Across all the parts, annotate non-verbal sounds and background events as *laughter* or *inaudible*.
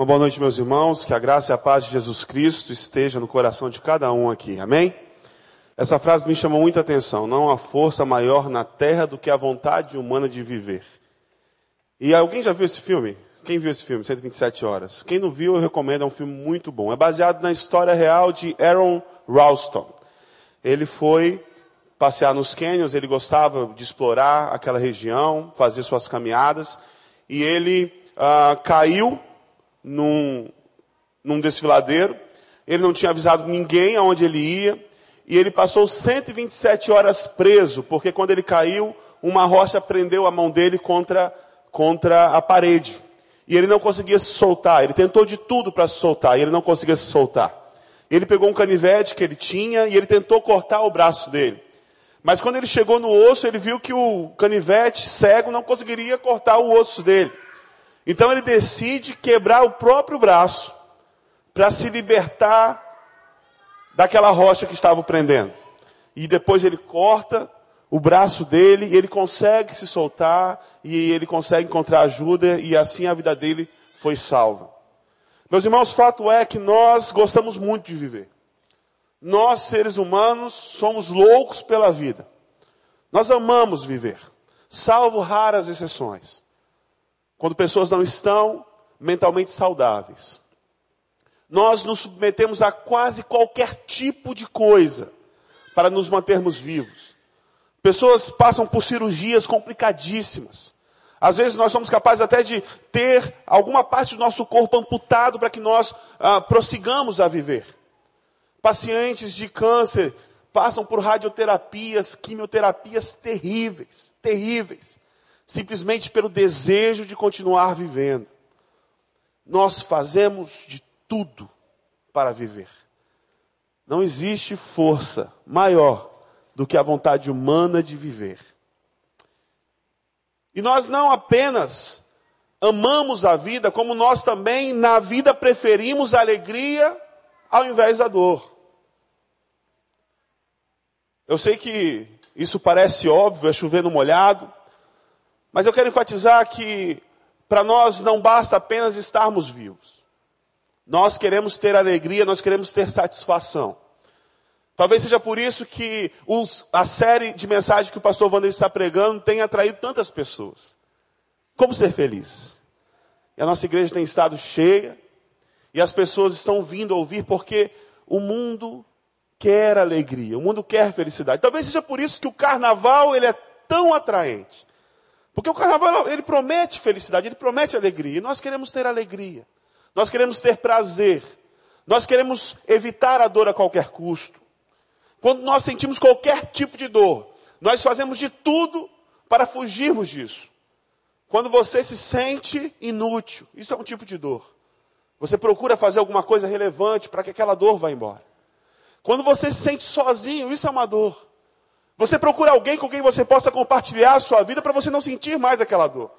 Uma boa noite, meus irmãos. Que a graça e a paz de Jesus Cristo esteja no coração de cada um aqui. Amém? Essa frase me chamou muita atenção. Não há força maior na terra do que a vontade humana de viver. E alguém já viu esse filme? Quem viu esse filme, 127 Horas? Quem não viu, eu recomendo, é um filme muito bom. É baseado na história real de Aaron Ralston. Ele foi passear nos cânions, ele gostava de explorar aquela região, fazer suas caminhadas, e ele ah, caiu num, num desfiladeiro, ele não tinha avisado ninguém aonde ele ia, e ele passou 127 horas preso, porque quando ele caiu, uma rocha prendeu a mão dele contra, contra a parede. E ele não conseguia se soltar, ele tentou de tudo para se soltar, e ele não conseguia se soltar. Ele pegou um canivete que ele tinha e ele tentou cortar o braço dele. Mas quando ele chegou no osso, ele viu que o canivete cego não conseguiria cortar o osso dele. Então ele decide quebrar o próprio braço para se libertar daquela rocha que estava o prendendo. E depois ele corta o braço dele, e ele consegue se soltar e ele consegue encontrar ajuda e assim a vida dele foi salva. Meus irmãos, fato é que nós gostamos muito de viver. Nós, seres humanos, somos loucos pela vida. Nós amamos viver, salvo raras exceções. Quando pessoas não estão mentalmente saudáveis. Nós nos submetemos a quase qualquer tipo de coisa para nos mantermos vivos. Pessoas passam por cirurgias complicadíssimas. Às vezes nós somos capazes até de ter alguma parte do nosso corpo amputado para que nós ah, prossigamos a viver. Pacientes de câncer passam por radioterapias, quimioterapias terríveis, terríveis, simplesmente pelo desejo de continuar vivendo. Nós fazemos de tudo para viver. Não existe força maior do que a vontade humana de viver. E nós não apenas amamos a vida, como nós também na vida preferimos a alegria ao invés da dor. Eu sei que isso parece óbvio, é chover no molhado, mas eu quero enfatizar que para nós não basta apenas estarmos vivos. Nós queremos ter alegria, nós queremos ter satisfação. Talvez seja por isso que os, a série de mensagens que o pastor Wander está pregando tem atraído tantas pessoas. Como ser feliz? E a nossa igreja tem estado cheia, e as pessoas estão vindo ouvir porque o mundo quer alegria, o mundo quer felicidade. Talvez seja por isso que o carnaval ele é tão atraente. Porque o carnaval ele promete felicidade, ele promete alegria, e nós queremos ter alegria. Nós queremos ter prazer. Nós queremos evitar a dor a qualquer custo. Quando nós sentimos qualquer tipo de dor, nós fazemos de tudo para fugirmos disso. Quando você se sente inútil, isso é um tipo de dor. Você procura fazer alguma coisa relevante para que aquela dor vá embora. Quando você se sente sozinho, isso é uma dor. Você procura alguém com quem você possa compartilhar a sua vida para você não sentir mais aquela dor.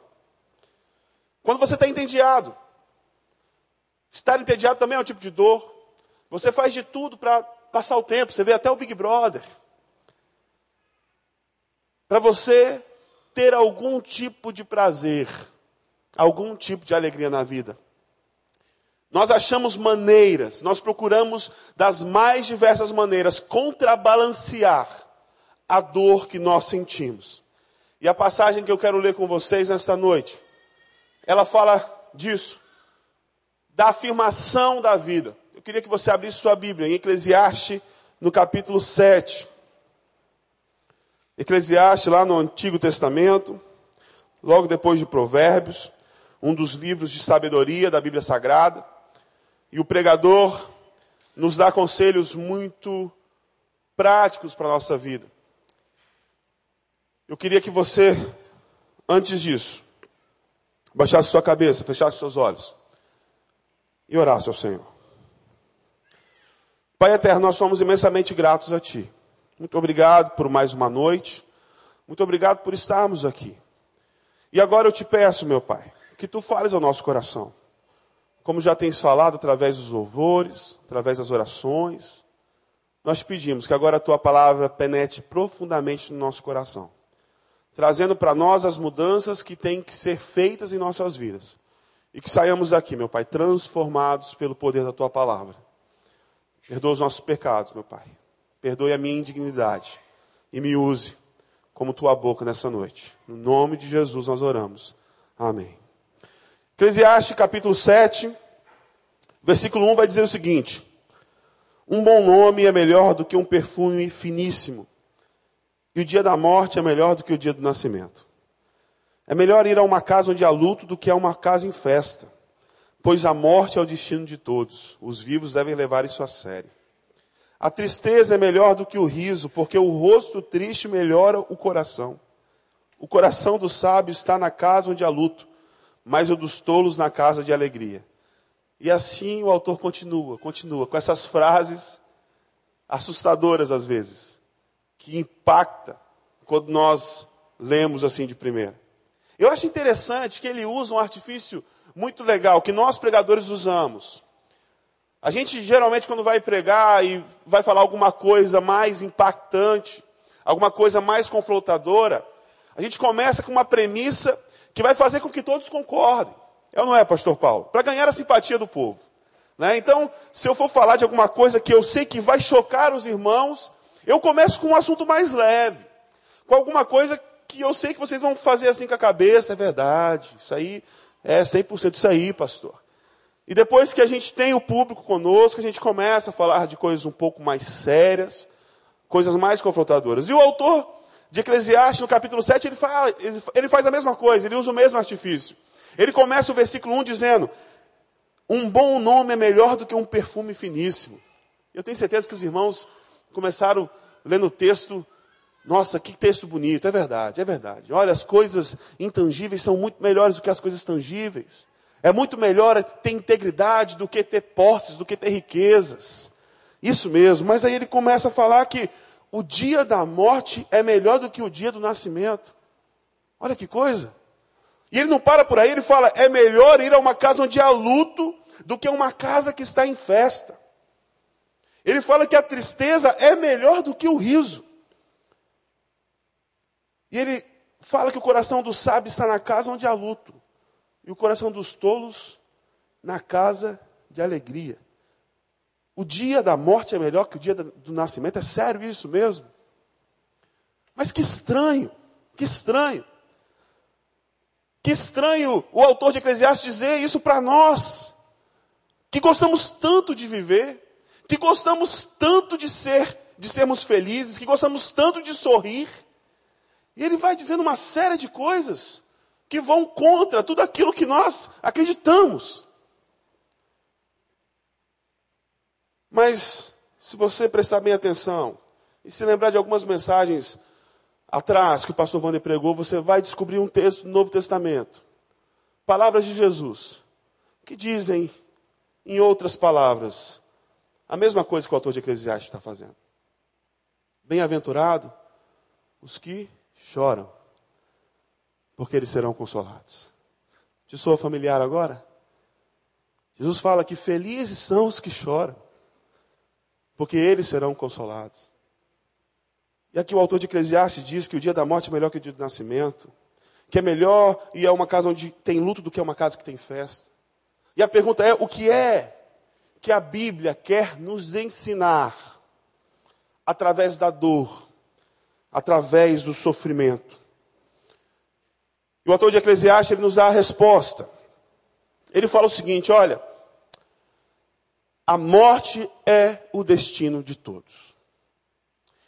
Quando você está entediado, estar entediado também é um tipo de dor. Você faz de tudo para passar o tempo, você vê até o Big Brother. Para você ter algum tipo de prazer, algum tipo de alegria na vida. Nós achamos maneiras, nós procuramos das mais diversas maneiras contrabalancear a dor que nós sentimos. E a passagem que eu quero ler com vocês nesta noite, ela fala disso, da afirmação da vida. Eu queria que você abrisse sua Bíblia em Eclesiastes, no capítulo 7. Eclesiastes, lá no Antigo Testamento, logo depois de Provérbios, um dos livros de sabedoria da Bíblia Sagrada. E o pregador nos dá conselhos muito práticos para a nossa vida. Eu queria que você, antes disso, baixasse sua cabeça, fechasse seus olhos e orasse ao Senhor. Pai eterno, nós somos imensamente gratos a Ti. Muito obrigado por mais uma noite. Muito obrigado por estarmos aqui. E agora eu te peço, meu Pai, que Tu fales ao nosso coração. Como já tens falado através dos louvores, através das orações, nós pedimos que agora a Tua palavra penetre profundamente no nosso coração, trazendo para nós as mudanças que têm que ser feitas em nossas vidas. E que saiamos daqui, meu Pai, transformados pelo poder da tua palavra. Perdoa os nossos pecados, meu Pai. Perdoe a minha indignidade. E me use como tua boca nessa noite. No nome de Jesus nós oramos. Amém. Eclesiastes capítulo 7, versículo 1 vai dizer o seguinte: Um bom nome é melhor do que um perfume finíssimo, e o dia da morte é melhor do que o dia do nascimento. É melhor ir a uma casa onde há luto do que a uma casa em festa, pois a morte é o destino de todos. Os vivos devem levar isso a sério. A tristeza é melhor do que o riso, porque o rosto triste melhora o coração. O coração do sábio está na casa onde há luto, mas o dos tolos na casa de alegria. E assim o autor continua, continua, com essas frases assustadoras às vezes, que impacta quando nós lemos assim de primeira. Eu acho interessante que ele usa um artifício muito legal, que nós pregadores usamos. A gente geralmente, quando vai pregar e vai falar alguma coisa mais impactante, alguma coisa mais confrontadora, a gente começa com uma premissa que vai fazer com que todos concordem. É ou não é, pastor Paulo? Para ganhar a simpatia do povo. Né? Então, se eu for falar de alguma coisa que eu sei que vai chocar os irmãos, eu começo com um assunto mais leve. Com alguma coisa que eu sei que vocês vão fazer assim com a cabeça, é verdade, isso aí é 100% isso aí, pastor. E depois que a gente tem o público conosco, a gente começa a falar de coisas um pouco mais sérias, coisas mais confrontadoras. E o autor de Eclesiastes, no capítulo 7, ele, fala, ele faz a mesma coisa, ele usa o mesmo artifício. Ele começa o versículo 1 dizendo: Um bom nome é melhor do que um perfume finíssimo. Eu tenho certeza que os irmãos começaram lendo o texto nossa, que texto bonito, é verdade, é verdade. Olha, as coisas intangíveis são muito melhores do que as coisas tangíveis. É muito melhor ter integridade do que ter posses, do que ter riquezas. Isso mesmo, mas aí ele começa a falar que o dia da morte é melhor do que o dia do nascimento. Olha que coisa. E ele não para por aí, ele fala: é melhor ir a uma casa onde há luto do que uma casa que está em festa. Ele fala que a tristeza é melhor do que o riso. E ele fala que o coração do sábio está na casa onde há luto, e o coração dos tolos na casa de alegria. O dia da morte é melhor que o dia do nascimento, é sério isso mesmo? Mas que estranho, que estranho. Que estranho o autor de Eclesiastes dizer isso para nós, que gostamos tanto de viver, que gostamos tanto de ser, de sermos felizes, que gostamos tanto de sorrir, e ele vai dizendo uma série de coisas que vão contra tudo aquilo que nós acreditamos. Mas, se você prestar bem atenção e se lembrar de algumas mensagens atrás que o pastor Wander pregou, você vai descobrir um texto do Novo Testamento. Palavras de Jesus, que dizem, em outras palavras, a mesma coisa que o autor de Eclesiastes está fazendo. Bem-aventurado os que choram, porque eles serão consolados. Te sou familiar agora? Jesus fala que felizes são os que choram, porque eles serão consolados. E aqui o autor de Eclesiastes diz que o dia da morte é melhor que o dia do nascimento, que é melhor ir a uma casa onde tem luto do que a uma casa que tem festa. E a pergunta é: o que é que a Bíblia quer nos ensinar através da dor, através do sofrimento. E o autor de Eclesiastes ele nos dá a resposta. Ele fala o seguinte: olha, a morte é o destino de todos.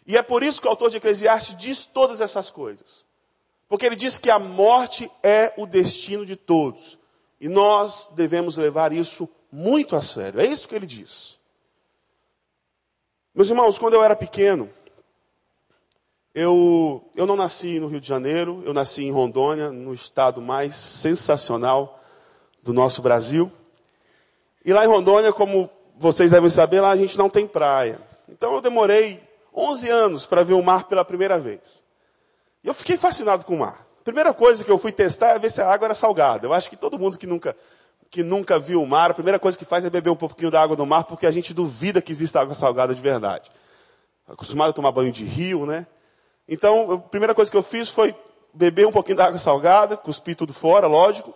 E é por isso que o autor de Eclesiastes diz todas essas coisas. Porque ele diz que a morte é o destino de todos. E nós devemos levar isso muito a sério. É isso que ele diz. Meus irmãos, quando eu era pequeno, eu, eu não nasci no Rio de Janeiro, eu nasci em Rondônia, no estado mais sensacional do nosso Brasil. E lá em Rondônia, como vocês devem saber, lá a gente não tem praia. Então eu demorei 11 anos para ver o mar pela primeira vez. E eu fiquei fascinado com o mar. Primeira coisa que eu fui testar é ver se a água era salgada. Eu acho que todo mundo que nunca, que nunca viu o mar, a primeira coisa que faz é beber um pouquinho da água do mar, porque a gente duvida que exista água salgada de verdade. Acostumado a tomar banho de rio, né? Então, a primeira coisa que eu fiz foi beber um pouquinho da água salgada, cuspir tudo fora, lógico.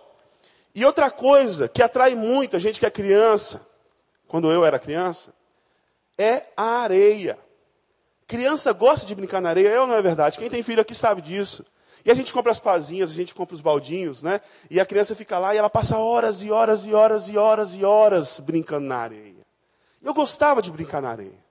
E outra coisa que atrai muito a gente que é criança, quando eu era criança, é a areia. Criança gosta de brincar na areia, eu não é verdade? Quem tem filho aqui sabe disso. E a gente compra as pazinhas, a gente compra os baldinhos, né? E a criança fica lá e ela passa horas e horas e horas e horas e horas brincando na areia. Eu gostava de brincar na areia.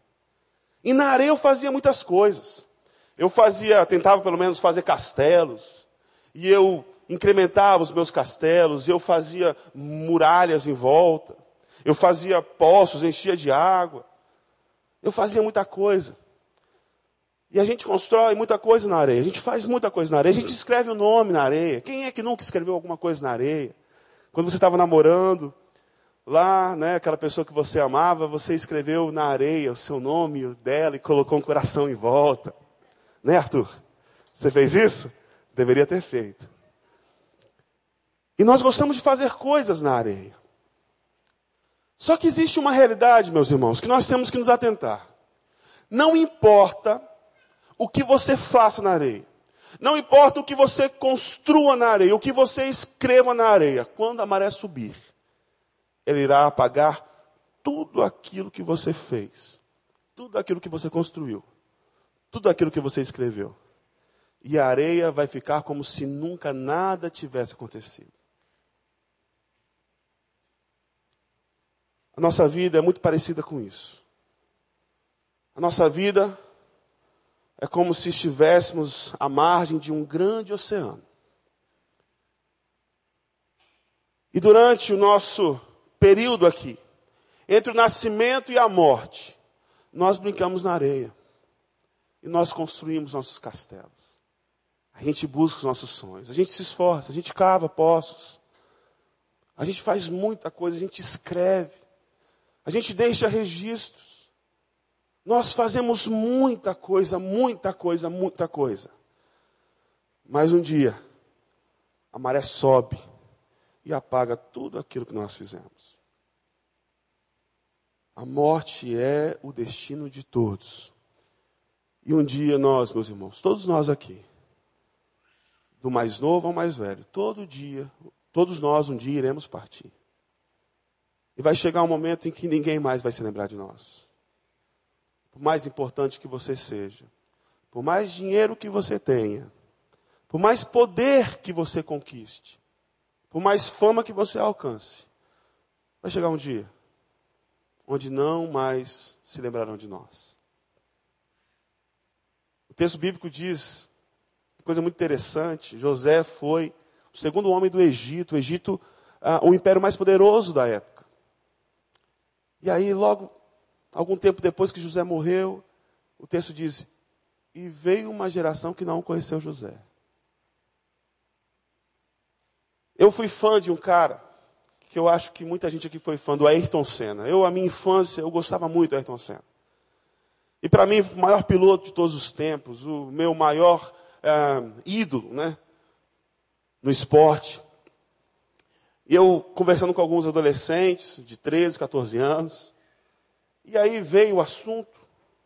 E na areia eu fazia muitas coisas. Eu fazia, tentava pelo menos fazer castelos. E eu incrementava os meus castelos, eu fazia muralhas em volta. Eu fazia poços, enchia de água. Eu fazia muita coisa. E a gente constrói muita coisa na areia. A gente faz muita coisa na areia. A gente escreve o nome na areia. Quem é que nunca escreveu alguma coisa na areia? Quando você estava namorando, lá, né, aquela pessoa que você amava, você escreveu na areia o seu nome, o dela, e colocou um coração em volta. Né, Arthur? Você fez isso? Deveria ter feito. E nós gostamos de fazer coisas na areia. Só que existe uma realidade, meus irmãos, que nós temos que nos atentar. Não importa o que você faça na areia. Não importa o que você construa na areia, o que você escreva na areia. Quando a maré subir, ele irá apagar tudo aquilo que você fez, tudo aquilo que você construiu, tudo aquilo que você escreveu. E a areia vai ficar como se nunca nada tivesse acontecido. A nossa vida é muito parecida com isso. A nossa vida é como se estivéssemos à margem de um grande oceano. E durante o nosso período aqui, entre o nascimento e a morte, nós brincamos na areia. E nós construímos nossos castelos. A gente busca os nossos sonhos. A gente se esforça, a gente cava poços. A gente faz muita coisa, a gente escreve. A gente deixa registros. Nós fazemos muita coisa, muita coisa, muita coisa. Mas um dia, a maré sobe e apaga tudo aquilo que nós fizemos. A morte é o destino de todos. E um dia nós, meus irmãos, todos nós aqui, do mais novo ao mais velho, todo dia, todos nós um dia iremos partir. E vai chegar um momento em que ninguém mais vai se lembrar de nós por mais importante que você seja, por mais dinheiro que você tenha, por mais poder que você conquiste, por mais fama que você alcance, vai chegar um dia onde não mais se lembrarão de nós. O texto bíblico diz, coisa muito interessante, José foi o segundo homem do Egito, o Egito, ah, o império mais poderoso da época. E aí, logo Algum tempo depois que José morreu, o texto diz: E veio uma geração que não conheceu José. Eu fui fã de um cara que eu acho que muita gente aqui foi fã do Ayrton Senna. Eu, a minha infância, eu gostava muito do Ayrton Senna. E para mim, o maior piloto de todos os tempos, o meu maior é, ídolo, né? No esporte. E eu, conversando com alguns adolescentes de 13, 14 anos, e aí veio o assunto,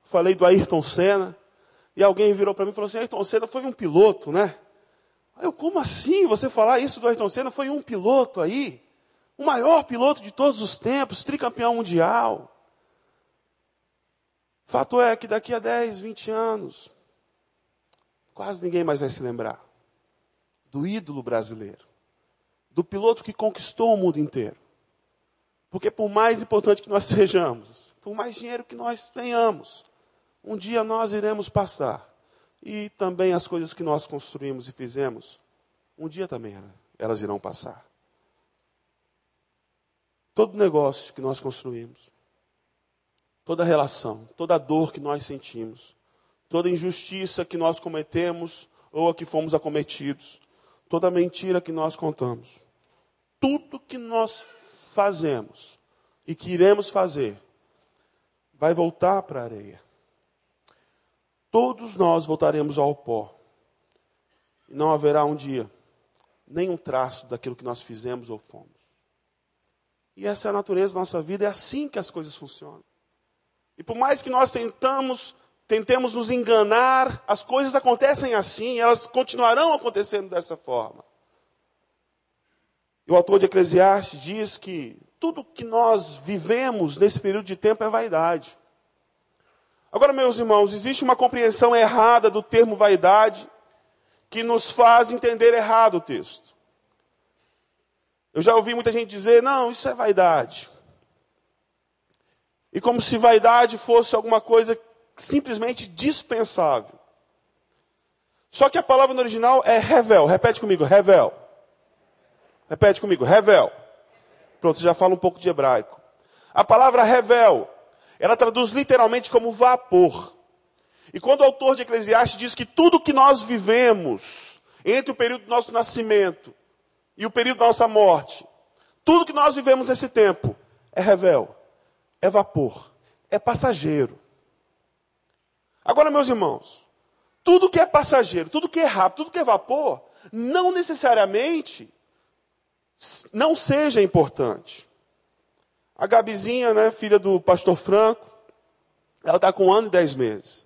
falei do Ayrton Senna, e alguém virou para mim e falou assim: Ayrton Senna foi um piloto, né? Aí eu, como assim você falar isso do Ayrton Senna? Foi um piloto aí, o maior piloto de todos os tempos, tricampeão mundial. Fato é que daqui a 10, 20 anos, quase ninguém mais vai se lembrar do ídolo brasileiro, do piloto que conquistou o mundo inteiro. Porque por mais importante que nós *laughs* sejamos, por mais dinheiro que nós tenhamos, um dia nós iremos passar. E também as coisas que nós construímos e fizemos, um dia também elas irão passar. Todo negócio que nós construímos, toda relação, toda dor que nós sentimos, toda injustiça que nós cometemos ou a que fomos acometidos, toda mentira que nós contamos, tudo que nós fazemos e que iremos fazer, vai voltar para a areia. Todos nós voltaremos ao pó. E não haverá um dia nenhum traço daquilo que nós fizemos ou fomos. E essa é a natureza da nossa vida, é assim que as coisas funcionam. E por mais que nós tentamos, tentemos nos enganar, as coisas acontecem assim, elas continuarão acontecendo dessa forma. o autor de Eclesiastes diz que tudo que nós vivemos nesse período de tempo é vaidade. Agora, meus irmãos, existe uma compreensão errada do termo vaidade que nos faz entender errado o texto. Eu já ouvi muita gente dizer: não, isso é vaidade. E como se vaidade fosse alguma coisa simplesmente dispensável. Só que a palavra no original é revel. Repete comigo, revel. Repete comigo, revel. Pronto, você já fala um pouco de hebraico. A palavra revel, ela traduz literalmente como vapor. E quando o autor de Eclesiastes diz que tudo que nós vivemos entre o período do nosso nascimento e o período da nossa morte, tudo que nós vivemos nesse tempo é revel, é vapor, é passageiro. Agora, meus irmãos, tudo que é passageiro, tudo que é rápido, tudo que é vapor, não necessariamente não seja importante. A Gabizinha, né, filha do pastor Franco, ela está com um ano e dez meses.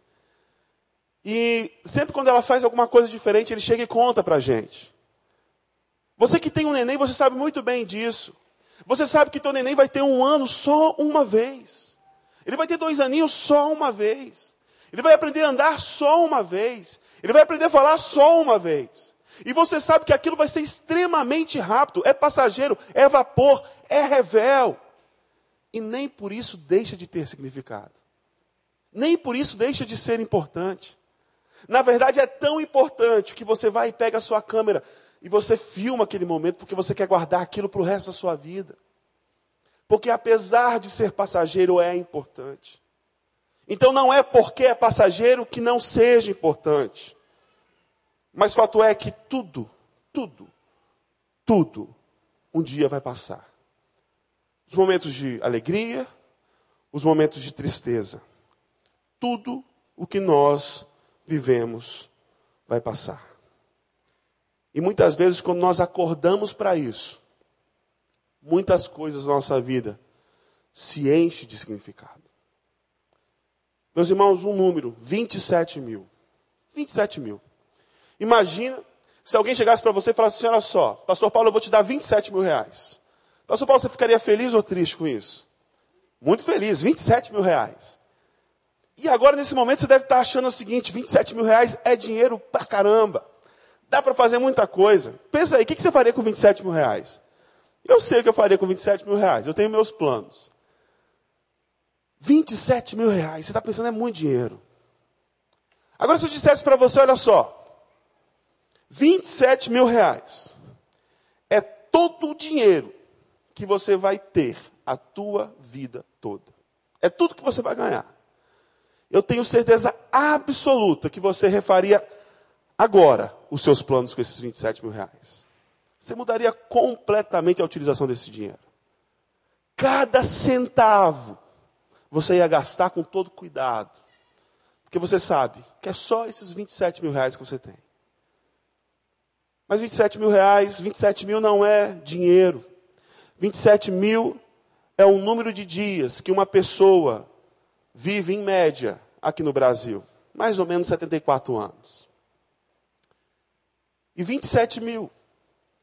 E sempre quando ela faz alguma coisa diferente, ele chega e conta para a gente. Você que tem um neném, você sabe muito bem disso. Você sabe que teu neném vai ter um ano só uma vez. Ele vai ter dois aninhos só uma vez. Ele vai aprender a andar só uma vez. Ele vai aprender a falar só uma vez. E você sabe que aquilo vai ser extremamente rápido, é passageiro, é vapor, é revel. E nem por isso deixa de ter significado. Nem por isso deixa de ser importante. Na verdade, é tão importante que você vai e pega a sua câmera e você filma aquele momento porque você quer guardar aquilo para o resto da sua vida. Porque apesar de ser passageiro, é importante. Então não é porque é passageiro que não seja importante. Mas fato é que tudo, tudo, tudo, um dia vai passar. Os momentos de alegria, os momentos de tristeza. Tudo o que nós vivemos vai passar. E muitas vezes, quando nós acordamos para isso, muitas coisas na nossa vida se enchem de significado. Meus irmãos, um número: 27 mil. 27 mil. Imagina se alguém chegasse para você e falasse assim: olha só, Pastor Paulo, eu vou te dar 27 mil reais. Pastor Paulo, você ficaria feliz ou triste com isso? Muito feliz, 27 mil reais. E agora, nesse momento, você deve estar achando o seguinte: 27 mil reais é dinheiro pra caramba. Dá para fazer muita coisa. Pensa aí, o que você faria com 27 mil reais? Eu sei o que eu faria com 27 mil reais, eu tenho meus planos. 27 mil reais, você está pensando, é muito dinheiro. Agora, se eu dissesse para você, olha só, 27 mil reais é todo o dinheiro que você vai ter a tua vida toda. É tudo que você vai ganhar. Eu tenho certeza absoluta que você refaria agora os seus planos com esses 27 mil reais. Você mudaria completamente a utilização desse dinheiro. Cada centavo você ia gastar com todo cuidado. Porque você sabe que é só esses 27 mil reais que você tem. Mas 27 mil reais, 27 mil não é dinheiro. 27 mil é o número de dias que uma pessoa vive em média aqui no Brasil. Mais ou menos 74 anos. E 27 mil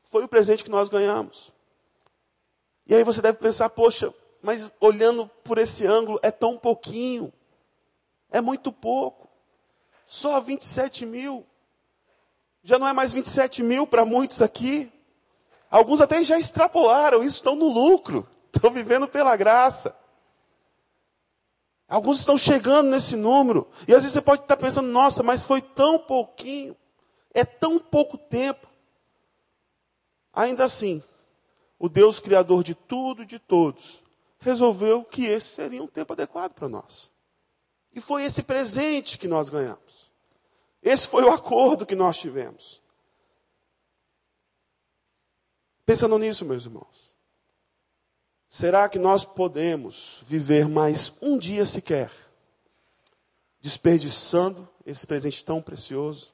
foi o presente que nós ganhamos. E aí você deve pensar, poxa, mas olhando por esse ângulo é tão pouquinho. É muito pouco. Só 27 mil. Já não é mais 27 mil para muitos aqui. Alguns até já extrapolaram, isso estão no lucro, *laughs* estão vivendo pela graça. Alguns estão chegando nesse número. E às vezes você pode estar pensando, nossa, mas foi tão pouquinho, é tão pouco tempo. Ainda assim, o Deus Criador de tudo e de todos resolveu que esse seria um tempo adequado para nós. E foi esse presente que nós ganhamos. Esse foi o acordo que nós tivemos. Pensando nisso, meus irmãos, será que nós podemos viver mais um dia sequer, desperdiçando esse presente tão precioso?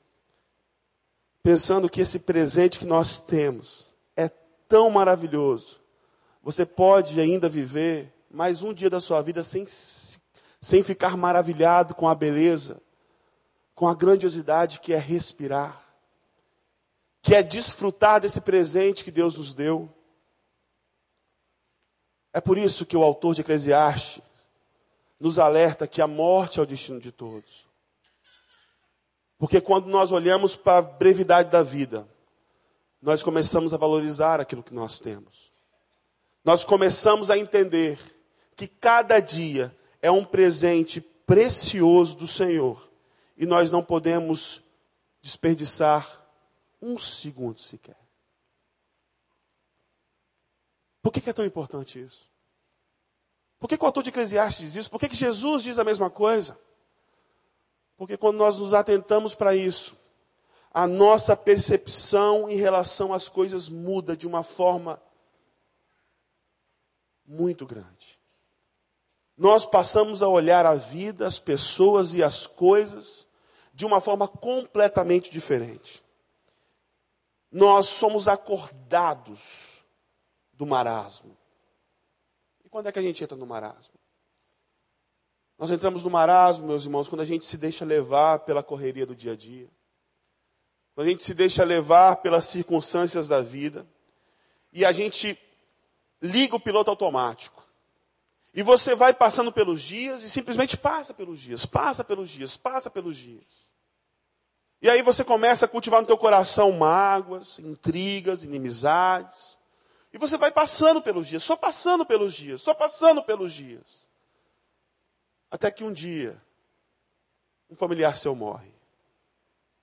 Pensando que esse presente que nós temos é tão maravilhoso, você pode ainda viver mais um dia da sua vida sem, sem ficar maravilhado com a beleza, com a grandiosidade que é respirar, que é desfrutar desse presente que Deus nos deu. É por isso que o autor de Eclesiastes nos alerta que a morte é o destino de todos. Porque quando nós olhamos para a brevidade da vida, nós começamos a valorizar aquilo que nós temos. Nós começamos a entender que cada dia é um presente precioso do Senhor e nós não podemos desperdiçar um segundo sequer. Por que, é tão importante isso? Por que, o autor de Eclesiastes diz isso? Por que, que Jesus diz a mesma coisa? Porque quando nós nos atentamos para isso, a nossa percepção em relação às coisas muda de uma forma muito grande. Nós passamos a olhar a vida, as pessoas e as coisas de uma forma completamente diferente. Nós somos acordados do marasmo. E quando é que a gente entra no marasmo? Nós entramos no marasmo, meus irmãos, quando a gente se deixa levar pela correria do dia a dia. Quando a gente se deixa levar pelas circunstâncias da vida. E a gente liga o piloto automático. E você vai passando pelos dias e simplesmente passa pelos dias, passa pelos dias, passa pelos dias. E aí você começa a cultivar no teu coração mágoas, intrigas, inimizades. E você vai passando pelos dias, só passando pelos dias, só passando pelos dias. Até que um dia, um familiar seu morre.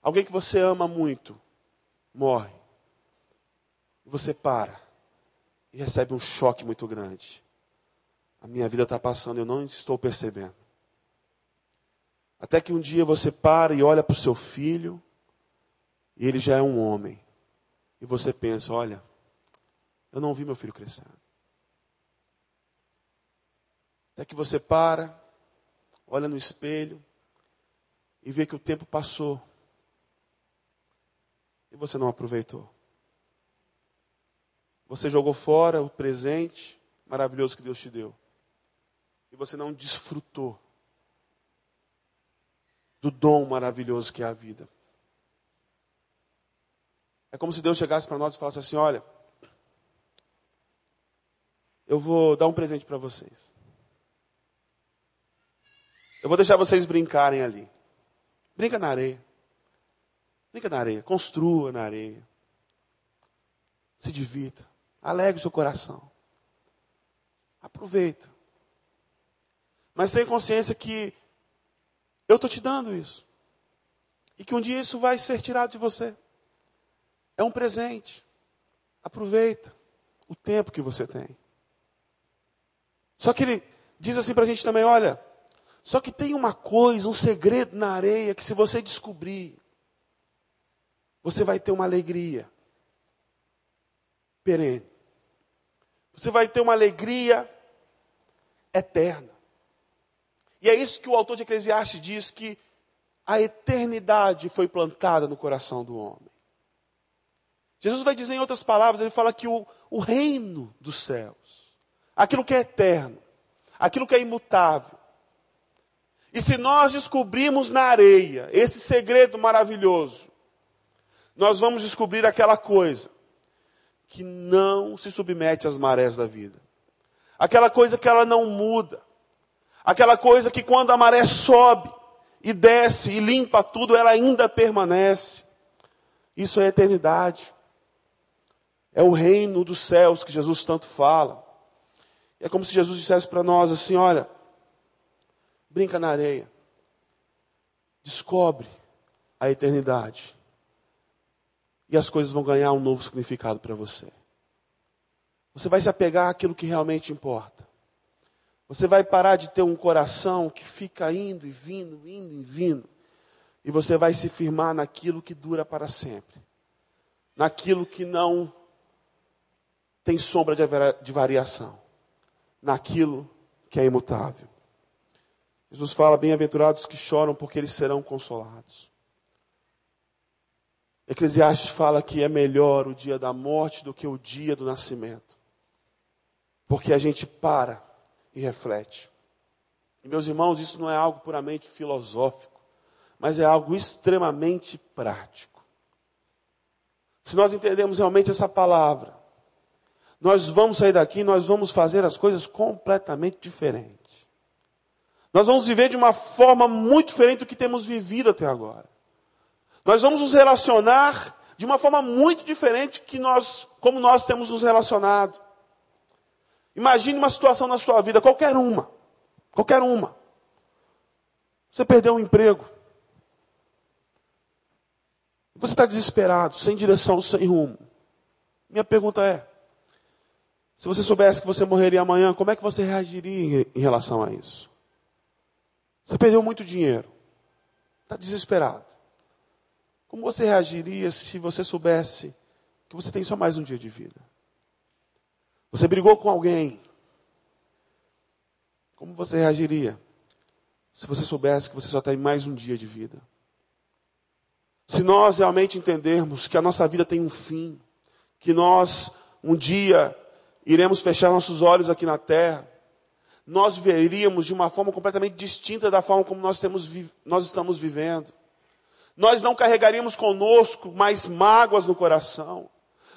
Alguém que você ama muito morre. E você para e recebe um choque muito grande. A minha vida está passando, eu não estou percebendo. Até que um dia você para e olha para o seu filho, e ele já é um homem. E você pensa: olha, eu não vi meu filho crescendo. Até que você para olha no espelho e vê que o tempo passou e você não aproveitou. Você jogou fora o presente maravilhoso que Deus te deu e você não desfrutou do dom maravilhoso que é a vida. É como se Deus chegasse para nós e falasse assim: Olha, eu vou dar um presente para vocês. Eu vou deixar vocês brincarem ali. Brinca na areia. Brinca na areia. Construa na areia. Se divirta. Alegre o seu coração. Aproveita. Mas tenha consciência que eu estou te dando isso. E que um dia isso vai ser tirado de você. É um presente. Aproveita o tempo que você tem. Só que ele diz assim para a gente também: olha, só que tem uma coisa, um segredo na areia que se você descobrir, você vai ter uma alegria perene. Você vai ter uma alegria eterna. E é isso que o autor de Eclesiastes diz que a eternidade foi plantada no coração do homem. Jesus vai dizer em outras palavras, ele fala que o, o reino dos céus, aquilo que é eterno, aquilo que é imutável, e se nós descobrirmos na areia esse segredo maravilhoso, nós vamos descobrir aquela coisa que não se submete às marés da vida. Aquela coisa que ela não muda. Aquela coisa que quando a maré sobe e desce e limpa tudo, ela ainda permanece. Isso é eternidade. É o reino dos céus que Jesus tanto fala. É como se Jesus dissesse para nós assim: olha, brinca na areia. Descobre a eternidade. E as coisas vão ganhar um novo significado para você. Você vai se apegar àquilo que realmente importa. Você vai parar de ter um coração que fica indo e vindo, indo e vindo. E você vai se firmar naquilo que dura para sempre. Naquilo que não tem sombra de variação. Naquilo que é imutável. Jesus fala: Bem-aventurados que choram, porque eles serão consolados. Eclesiastes fala que é melhor o dia da morte do que o dia do nascimento. Porque a gente para e reflete. E, meus irmãos, isso não é algo puramente filosófico, mas é algo extremamente prático. Se nós entendemos realmente essa palavra, nós vamos sair daqui, nós vamos fazer as coisas completamente diferentes. Nós vamos viver de uma forma muito diferente do que temos vivido até agora. Nós vamos nos relacionar de uma forma muito diferente que nós, como nós temos nos relacionado. Imagine uma situação na sua vida, qualquer uma, qualquer uma. Você perdeu um emprego. Você está desesperado, sem direção, sem rumo. Minha pergunta é: se você soubesse que você morreria amanhã, como é que você reagiria em relação a isso? Você perdeu muito dinheiro, está desesperado. Como você reagiria se você soubesse que você tem só mais um dia de vida? Você brigou com alguém. Como você reagiria se você soubesse que você só tem mais um dia de vida? Se nós realmente entendermos que a nossa vida tem um fim, que nós um dia iremos fechar nossos olhos aqui na terra, nós veríamos de uma forma completamente distinta da forma como nós, temos, nós estamos vivendo. Nós não carregaríamos conosco mais mágoas no coração.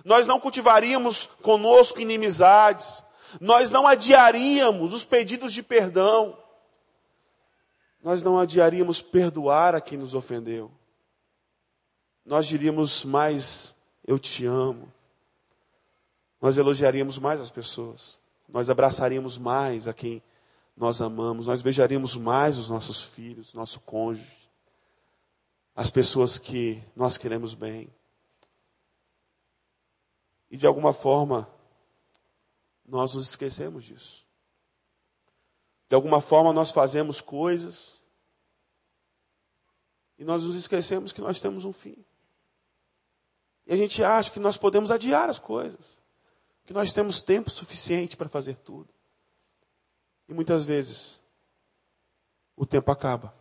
Nós não cultivaríamos conosco inimizades. Nós não adiaríamos os pedidos de perdão. Nós não adiaríamos perdoar a quem nos ofendeu. Nós diríamos mais: Eu te amo. Nós elogiaríamos mais as pessoas. Nós abraçaríamos mais a quem nós amamos. Nós beijaríamos mais os nossos filhos, nosso cônjuge as pessoas que nós queremos bem. E de alguma forma, nós nos esquecemos disso. De alguma forma, nós fazemos coisas e nós nos esquecemos que nós temos um fim. E a gente acha que nós podemos adiar as coisas, que nós temos tempo suficiente para fazer tudo. E muitas vezes, o tempo acaba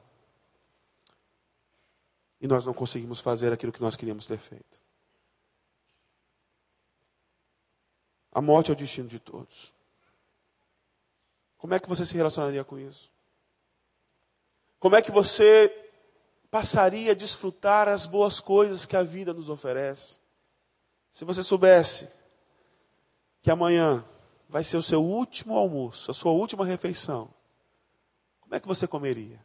e nós não conseguimos fazer aquilo que nós queríamos ter feito. A morte é o destino de todos. Como é que você se relacionaria com isso? Como é que você passaria a desfrutar as boas coisas que a vida nos oferece? Se você soubesse que amanhã vai ser o seu último almoço, a sua última refeição, como é que você comeria?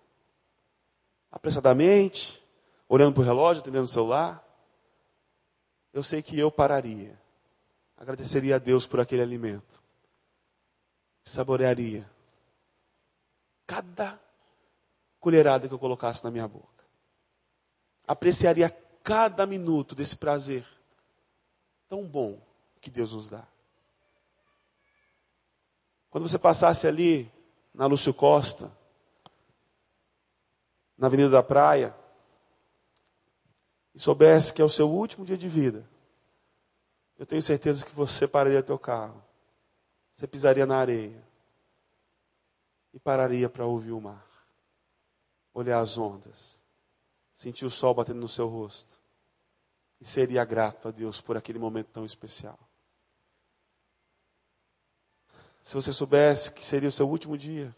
Apressadamente? olhando para o relógio, atendendo o celular, eu sei que eu pararia. Agradeceria a Deus por aquele alimento. Saborearia cada colherada que eu colocasse na minha boca. Apreciaria cada minuto desse prazer tão bom que Deus nos dá. Quando você passasse ali na Lúcio Costa, na Avenida da Praia, e soubesse que é o seu último dia de vida, eu tenho certeza que você pararia teu carro, você pisaria na areia. E pararia para ouvir o mar, olhar as ondas, sentir o sol batendo no seu rosto. E seria grato a Deus por aquele momento tão especial. Se você soubesse que seria o seu último dia,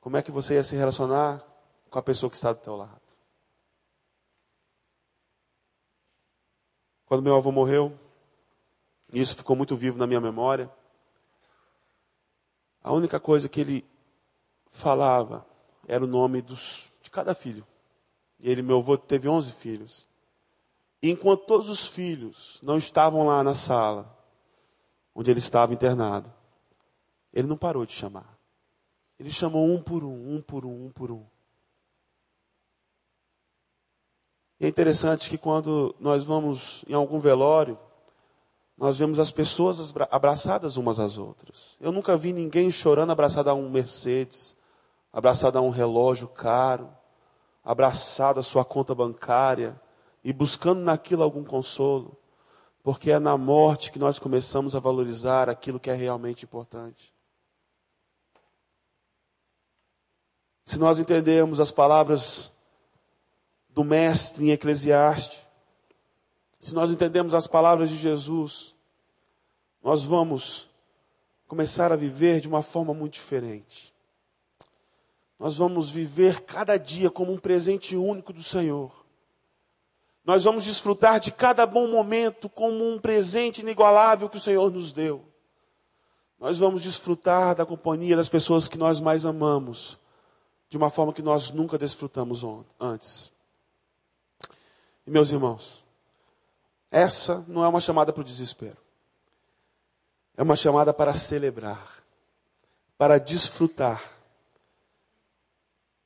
como é que você ia se relacionar com a pessoa que está do teu lado? Quando meu avô morreu, e isso ficou muito vivo na minha memória, a única coisa que ele falava era o nome dos, de cada filho. E ele, meu avô, teve 11 filhos. E enquanto todos os filhos não estavam lá na sala, onde ele estava internado, ele não parou de chamar. Ele chamou um por um, um por um, um por um. E é interessante que quando nós vamos em algum velório, nós vemos as pessoas abraçadas umas às outras. Eu nunca vi ninguém chorando abraçado a um Mercedes, abraçado a um relógio caro, abraçado a sua conta bancária e buscando naquilo algum consolo, porque é na morte que nós começamos a valorizar aquilo que é realmente importante. Se nós entendermos as palavras do mestre em Eclesiastes, se nós entendemos as palavras de Jesus, nós vamos começar a viver de uma forma muito diferente. Nós vamos viver cada dia como um presente único do Senhor. Nós vamos desfrutar de cada bom momento como um presente inigualável que o Senhor nos deu. Nós vamos desfrutar da companhia das pessoas que nós mais amamos, de uma forma que nós nunca desfrutamos antes. E meus irmãos, essa não é uma chamada para o desespero. É uma chamada para celebrar, para desfrutar,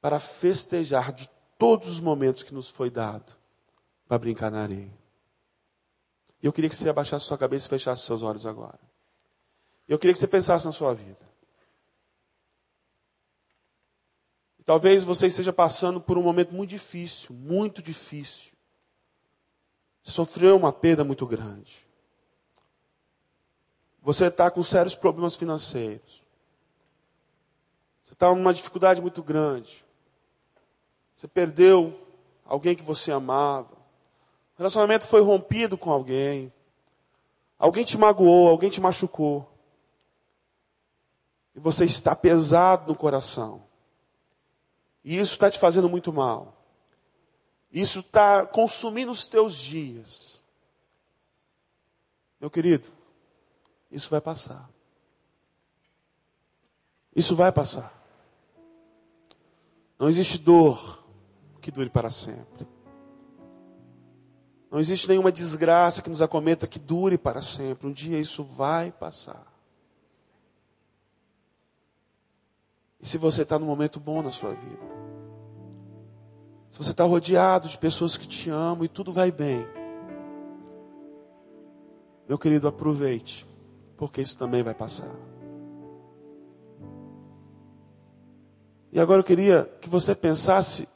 para festejar de todos os momentos que nos foi dado para brincar na areia. Eu queria que você abaixasse sua cabeça e fechasse seus olhos agora. Eu queria que você pensasse na sua vida. Talvez você esteja passando por um momento muito difícil, muito difícil. Sofreu uma perda muito grande. Você está com sérios problemas financeiros. Você está numa dificuldade muito grande. Você perdeu alguém que você amava relacionamento foi rompido com alguém. Alguém te magoou, alguém te machucou. E você está pesado no coração. E isso está te fazendo muito mal. Isso está consumindo os teus dias. Meu querido, isso vai passar. Isso vai passar. Não existe dor que dure para sempre. Não existe nenhuma desgraça que nos acometa que dure para sempre. Um dia isso vai passar. E se você está num momento bom na sua vida, se você está rodeado de pessoas que te amam e tudo vai bem, meu querido, aproveite, porque isso também vai passar. E agora eu queria que você pensasse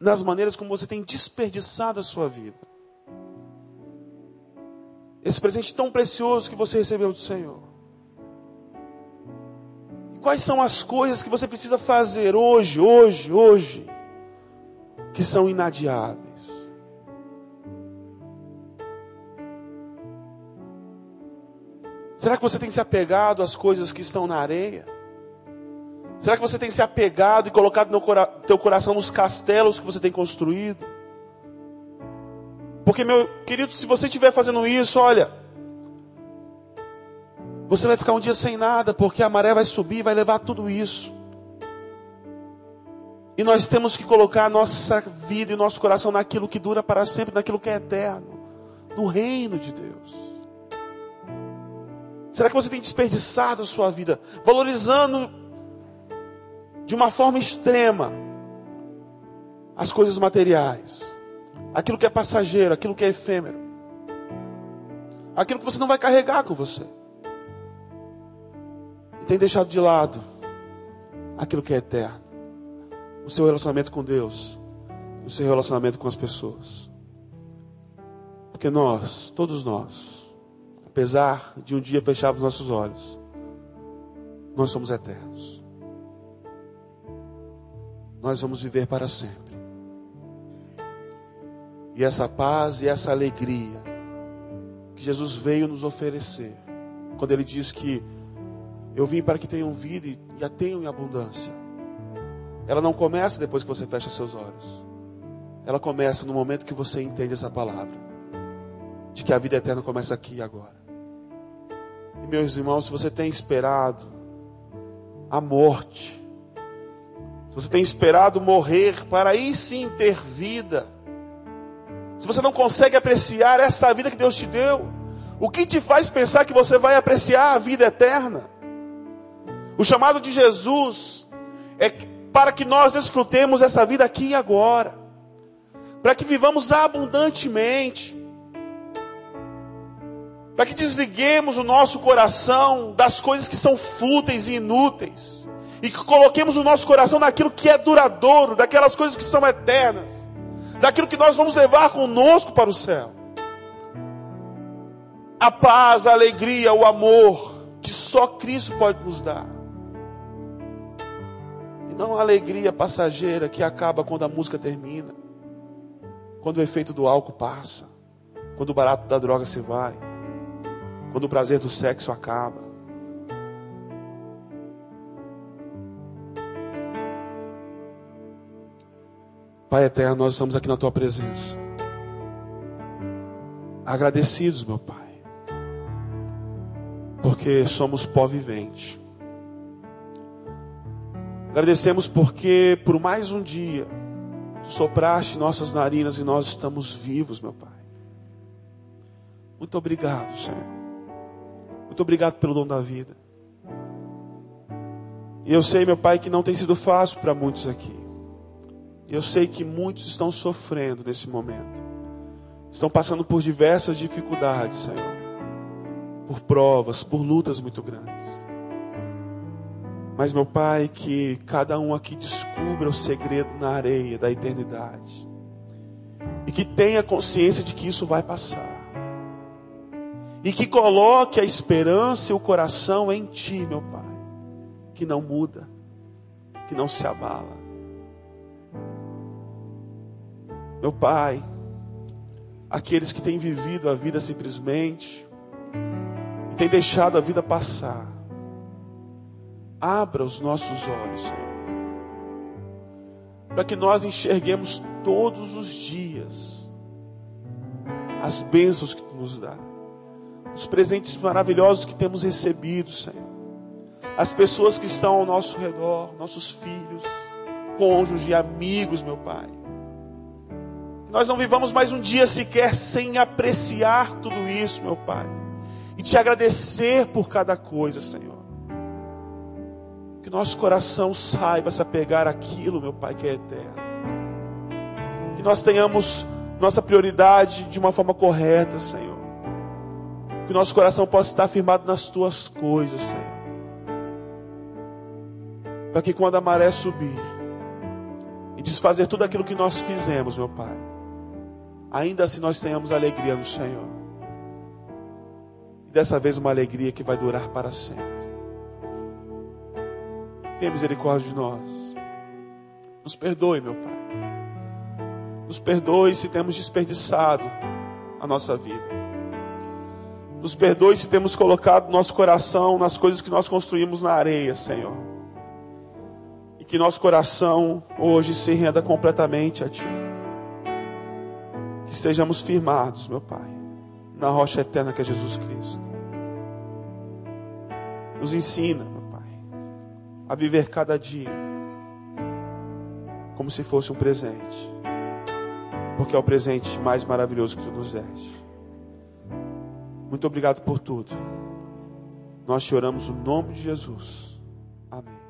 nas maneiras como você tem desperdiçado a sua vida. Esse presente tão precioso que você recebeu do Senhor. Quais são as coisas que você precisa fazer hoje, hoje, hoje, que são inadiáveis? Será que você tem se apegado às coisas que estão na areia? Será que você tem se apegado e colocado no cora teu coração nos castelos que você tem construído? Porque, meu querido, se você estiver fazendo isso, olha, você vai ficar um dia sem nada, porque a maré vai subir e vai levar tudo isso. E nós temos que colocar a nossa vida e nosso coração naquilo que dura para sempre, naquilo que é eterno, no reino de Deus. Será que você tem desperdiçado a sua vida, valorizando de uma forma extrema as coisas materiais? aquilo que é passageiro, aquilo que é efêmero, aquilo que você não vai carregar com você. E tem deixado de lado aquilo que é eterno, o seu relacionamento com Deus, o seu relacionamento com as pessoas. Porque nós, todos nós, apesar de um dia fecharmos nossos olhos, nós somos eternos. Nós vamos viver para sempre e essa paz e essa alegria que Jesus veio nos oferecer. Quando ele diz que eu vim para que tenham vida e a tenham em abundância. Ela não começa depois que você fecha seus olhos. Ela começa no momento que você entende essa palavra. De que a vida eterna começa aqui e agora. E meus irmãos, se você tem esperado a morte, se você tem esperado morrer para aí sim ter vida, se você não consegue apreciar essa vida que Deus te deu, o que te faz pensar que você vai apreciar a vida eterna? O chamado de Jesus é para que nós desfrutemos essa vida aqui e agora, para que vivamos abundantemente, para que desliguemos o nosso coração das coisas que são fúteis e inúteis, e que coloquemos o nosso coração naquilo que é duradouro, daquelas coisas que são eternas daquilo que nós vamos levar conosco para o céu. A paz, a alegria, o amor que só Cristo pode nos dar. E não a alegria passageira que acaba quando a música termina, quando o efeito do álcool passa, quando o barato da droga se vai, quando o prazer do sexo acaba. Pai eterno, nós estamos aqui na tua presença. agradecidos, meu Pai, porque somos pó vivente. Agradecemos porque por mais um dia tu sopraste nossas narinas e nós estamos vivos, meu Pai. Muito obrigado, Senhor. Muito obrigado pelo dom da vida. E eu sei, meu Pai, que não tem sido fácil para muitos aqui. Eu sei que muitos estão sofrendo nesse momento. Estão passando por diversas dificuldades, Senhor. Por provas, por lutas muito grandes. Mas, meu Pai, que cada um aqui descubra o segredo na areia da eternidade. E que tenha consciência de que isso vai passar. E que coloque a esperança e o coração em Ti, meu Pai. Que não muda, que não se abala. Meu Pai, aqueles que têm vivido a vida simplesmente e têm deixado a vida passar, abra os nossos olhos, Senhor, para que nós enxerguemos todos os dias as bênçãos que Tu nos dá, os presentes maravilhosos que temos recebido, Senhor, as pessoas que estão ao nosso redor, nossos filhos, cônjuges, amigos, meu Pai nós não vivamos mais um dia sequer sem apreciar tudo isso, meu Pai. E te agradecer por cada coisa, Senhor. Nosso coração saiba se apegar àquilo, meu Pai, que é eterno. Que nós tenhamos nossa prioridade de uma forma correta, Senhor. Que nosso coração possa estar firmado nas tuas coisas, Senhor. Para que quando a maré subir e desfazer tudo aquilo que nós fizemos, meu Pai ainda assim nós tenhamos alegria no Senhor. E dessa vez uma alegria que vai durar para sempre. Tenha misericórdia de nós. Nos perdoe, meu Pai. Nos perdoe se temos desperdiçado a nossa vida. Nos perdoe se temos colocado nosso coração nas coisas que nós construímos na areia, Senhor. E que nosso coração hoje se renda completamente a Ti que estejamos firmados, meu Pai, na rocha eterna que é Jesus Cristo. Nos ensina, a viver cada dia como se fosse um presente, porque é o presente mais maravilhoso que tu nos deste. Muito obrigado por tudo. Nós te oramos no nome de Jesus. Amém.